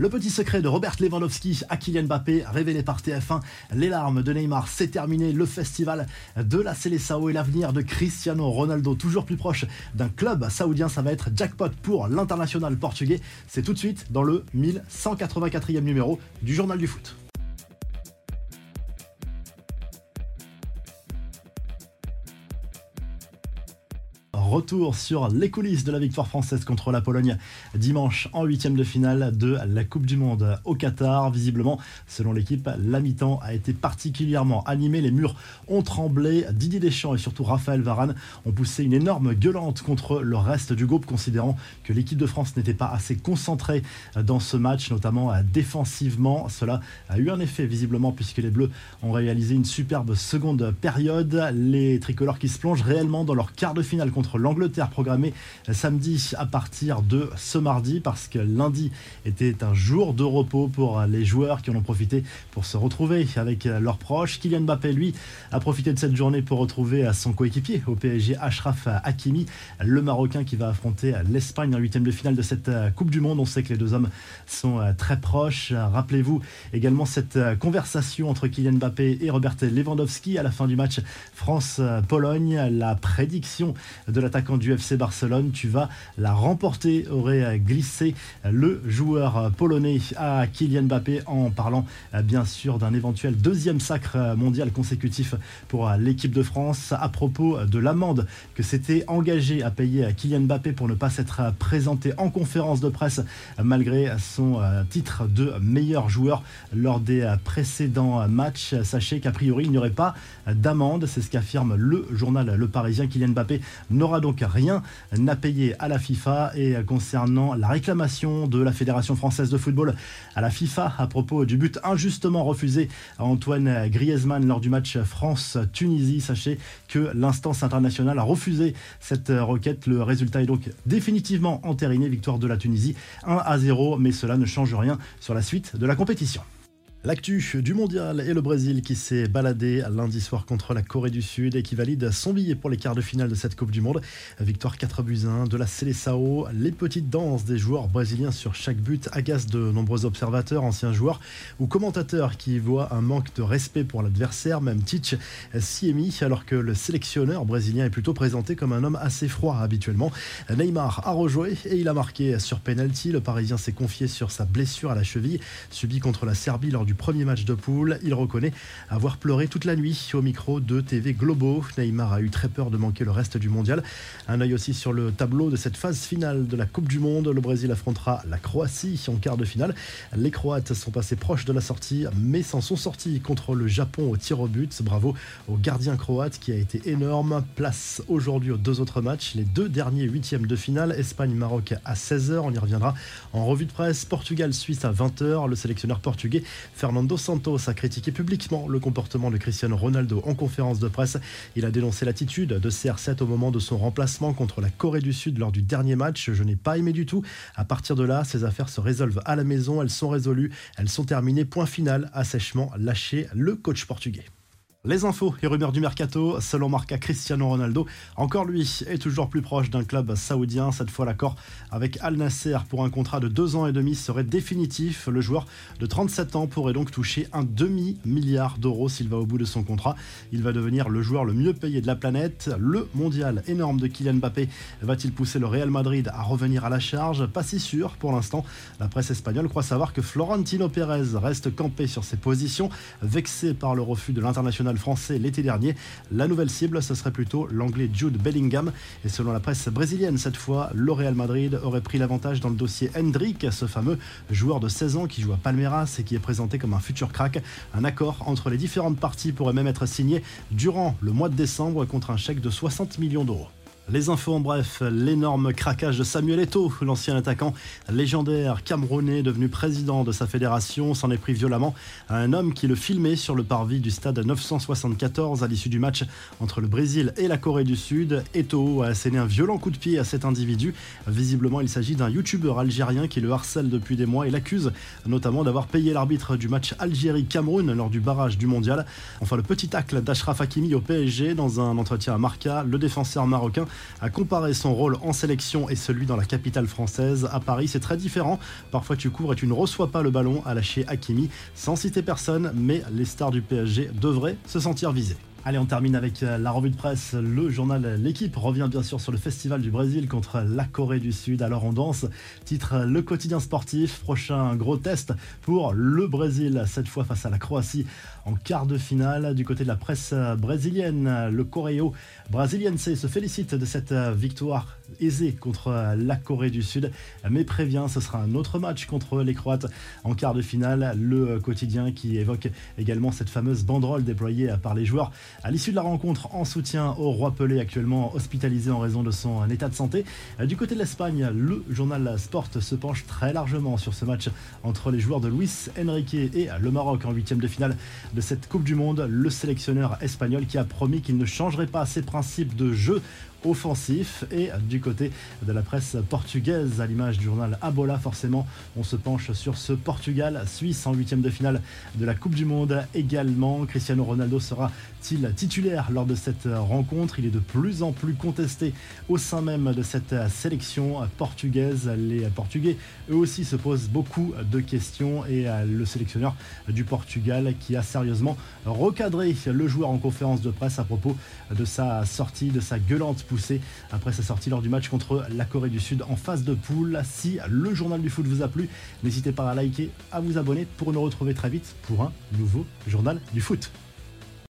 Le petit secret de Robert Lewandowski à Kylian Mbappé, révélé par TF1, les larmes de Neymar, c'est terminé. Le festival de la Célessao et l'avenir de Cristiano Ronaldo, toujours plus proche d'un club saoudien, ça va être jackpot pour l'international portugais. C'est tout de suite dans le 1184e numéro du Journal du Foot. Retour sur les coulisses de la victoire française contre la Pologne dimanche en huitième de finale de la Coupe du Monde au Qatar. Visiblement, selon l'équipe, la mi-temps a été particulièrement animée. Les murs ont tremblé. Didier Deschamps et surtout Raphaël Varane ont poussé une énorme gueulante contre le reste du groupe, considérant que l'équipe de France n'était pas assez concentrée dans ce match, notamment défensivement. Cela a eu un effet visiblement puisque les Bleus ont réalisé une superbe seconde période. Les tricolores qui se plongent réellement dans leur quart de finale contre l'Angleterre programmée samedi à partir de ce mardi parce que lundi était un jour de repos pour les joueurs qui en ont profité pour se retrouver avec leurs proches. Kylian Mbappé, lui, a profité de cette journée pour retrouver son coéquipier au PSG, Ashraf Hakimi, le Marocain qui va affronter l'Espagne en huitième de finale de cette Coupe du Monde. On sait que les deux hommes sont très proches. Rappelez-vous également cette conversation entre Kylian Mbappé et Robert Lewandowski à la fin du match France-Pologne. La prédiction de la attaquant du FC Barcelone. Tu vas la remporter, aurait glissé le joueur polonais à Kylian Mbappé en parlant bien sûr d'un éventuel deuxième sacre mondial consécutif pour l'équipe de France à propos de l'amende que s'était engagé à payer Kylian Mbappé pour ne pas s'être présenté en conférence de presse malgré son titre de meilleur joueur lors des précédents matchs. Sachez qu'a priori il n'y aurait pas d'amende, c'est ce qu'affirme le journal Le Parisien. Kylian Mbappé n'aura donc rien à payer à la FIFA. Et concernant la réclamation de la Fédération française de football à la FIFA à propos du but injustement refusé à Antoine Griezmann lors du match France-Tunisie, sachez que l'instance internationale a refusé cette requête. Le résultat est donc définitivement entériné. Victoire de la Tunisie 1 à 0, mais cela ne change rien sur la suite de la compétition. L'actu du mondial et le Brésil qui s'est baladé lundi soir contre la Corée du Sud et qui valide son billet pour les quarts de finale de cette Coupe du Monde. Victoire 4 buts 1 de la Seleção. Les petites danses des joueurs brésiliens sur chaque but agacent de nombreux observateurs, anciens joueurs ou commentateurs qui voient un manque de respect pour l'adversaire, même Tich s'y est mis alors que le sélectionneur brésilien est plutôt présenté comme un homme assez froid habituellement. Neymar a rejoué et il a marqué sur penalty. Le Parisien s'est confié sur sa blessure à la cheville subie contre la Serbie lors du premier match de poule. Il reconnaît avoir pleuré toute la nuit au micro de TV Globo. Neymar a eu très peur de manquer le reste du mondial. Un œil aussi sur le tableau de cette phase finale de la Coupe du Monde. Le Brésil affrontera la Croatie en quart de finale. Les Croates sont passés proches de la sortie, mais s'en sont sortis contre le Japon au tir au but. Bravo au gardien croate qui a été énorme. Place aujourd'hui aux deux autres matchs, les deux derniers huitièmes de finale, Espagne-Maroc à 16h. On y reviendra en revue de presse. Portugal-Suisse à 20h. Le sélectionneur portugais Fernando Santos a critiqué publiquement le comportement de Cristiano Ronaldo en conférence de presse. Il a dénoncé l'attitude de CR7 au moment de son remplacement contre la Corée du Sud lors du dernier match. Je n'ai pas aimé du tout. À partir de là, ces affaires se résolvent à la maison. Elles sont résolues. Elles sont terminées. Point final. Assèchement lâché le coach portugais. Les infos et rumeurs du mercato, selon Marca Cristiano Ronaldo, encore lui est toujours plus proche d'un club saoudien. Cette fois, l'accord avec Al Nasser pour un contrat de deux ans et demi serait définitif. Le joueur de 37 ans pourrait donc toucher un demi-milliard d'euros s'il va au bout de son contrat. Il va devenir le joueur le mieux payé de la planète. Le mondial énorme de Kylian Mbappé va-t-il pousser le Real Madrid à revenir à la charge? Pas si sûr pour l'instant. La presse espagnole croit savoir que Florentino Pérez reste campé sur ses positions, vexé par le refus de l'international français l'été dernier. La nouvelle cible, ce serait plutôt l'anglais Jude Bellingham. Et selon la presse brésilienne, cette fois, le Real Madrid aurait pris l'avantage dans le dossier Hendrik, ce fameux joueur de 16 ans qui joue à Palmeiras et qui est présenté comme un futur crack. Un accord entre les différentes parties pourrait même être signé durant le mois de décembre contre un chèque de 60 millions d'euros. Les infos en bref, l'énorme craquage de Samuel Eto'o, l'ancien attaquant légendaire camerounais devenu président de sa fédération, s'en est pris violemment à un homme qui le filmait sur le parvis du stade 974 à l'issue du match entre le Brésil et la Corée du Sud. Eto'o a asséné un violent coup de pied à cet individu. Visiblement, il s'agit d'un youtubeur algérien qui le harcèle depuis des mois et l'accuse notamment d'avoir payé l'arbitre du match Algérie-Cameroun lors du barrage du mondial. Enfin, le petit tacle d'Ashraf Hakimi au PSG dans un entretien à Marca, le défenseur marocain a comparé son rôle en sélection et celui dans la capitale française. À Paris, c'est très différent. Parfois, tu cours et tu ne reçois pas le ballon, à lâcher Hakimi, sans citer personne, mais les stars du PSG devraient se sentir visées. Allez, on termine avec euh, la revue de presse. Le journal L'équipe revient bien sûr sur le Festival du Brésil contre la Corée du Sud. Alors on danse. Titre Le quotidien sportif. Prochain gros test pour le Brésil, cette fois face à la Croatie en quart de finale. Du côté de la presse brésilienne, le Coréo Brasiliense se félicite de cette victoire aisée contre la Corée du Sud, mais prévient ce sera un autre match contre les Croates en quart de finale. Le quotidien qui évoque également cette fameuse banderole déployée par les joueurs à l'issue de la rencontre en soutien au roi Pelé actuellement hospitalisé en raison de son état de santé. Du côté de l'Espagne, le journal Sport se penche très largement sur ce match entre les joueurs de Luis Enrique et le Maroc en huitième de finale de cette Coupe du Monde. Le sélectionneur espagnol qui a promis qu'il ne changerait pas ses principes de jeu offensif. Et du côté de la presse portugaise, à l'image du journal Abola, forcément, on se penche sur ce Portugal-Suisse en huitième de finale de la Coupe du Monde également. Cristiano Ronaldo sera-t-il titulaire lors de cette rencontre? Il est de plus en plus contesté au sein même de cette sélection portugaise. Les Portugais, eux aussi, se posent beaucoup de questions et le sélectionneur du Portugal qui a sérieusement recadré le joueur en conférence de presse à propos de sa sortie, de sa gueulante poussé après sa sortie lors du match contre la Corée du Sud en phase de poule. Si le journal du foot vous a plu, n'hésitez pas à liker, à vous abonner pour nous retrouver très vite pour un nouveau journal du foot.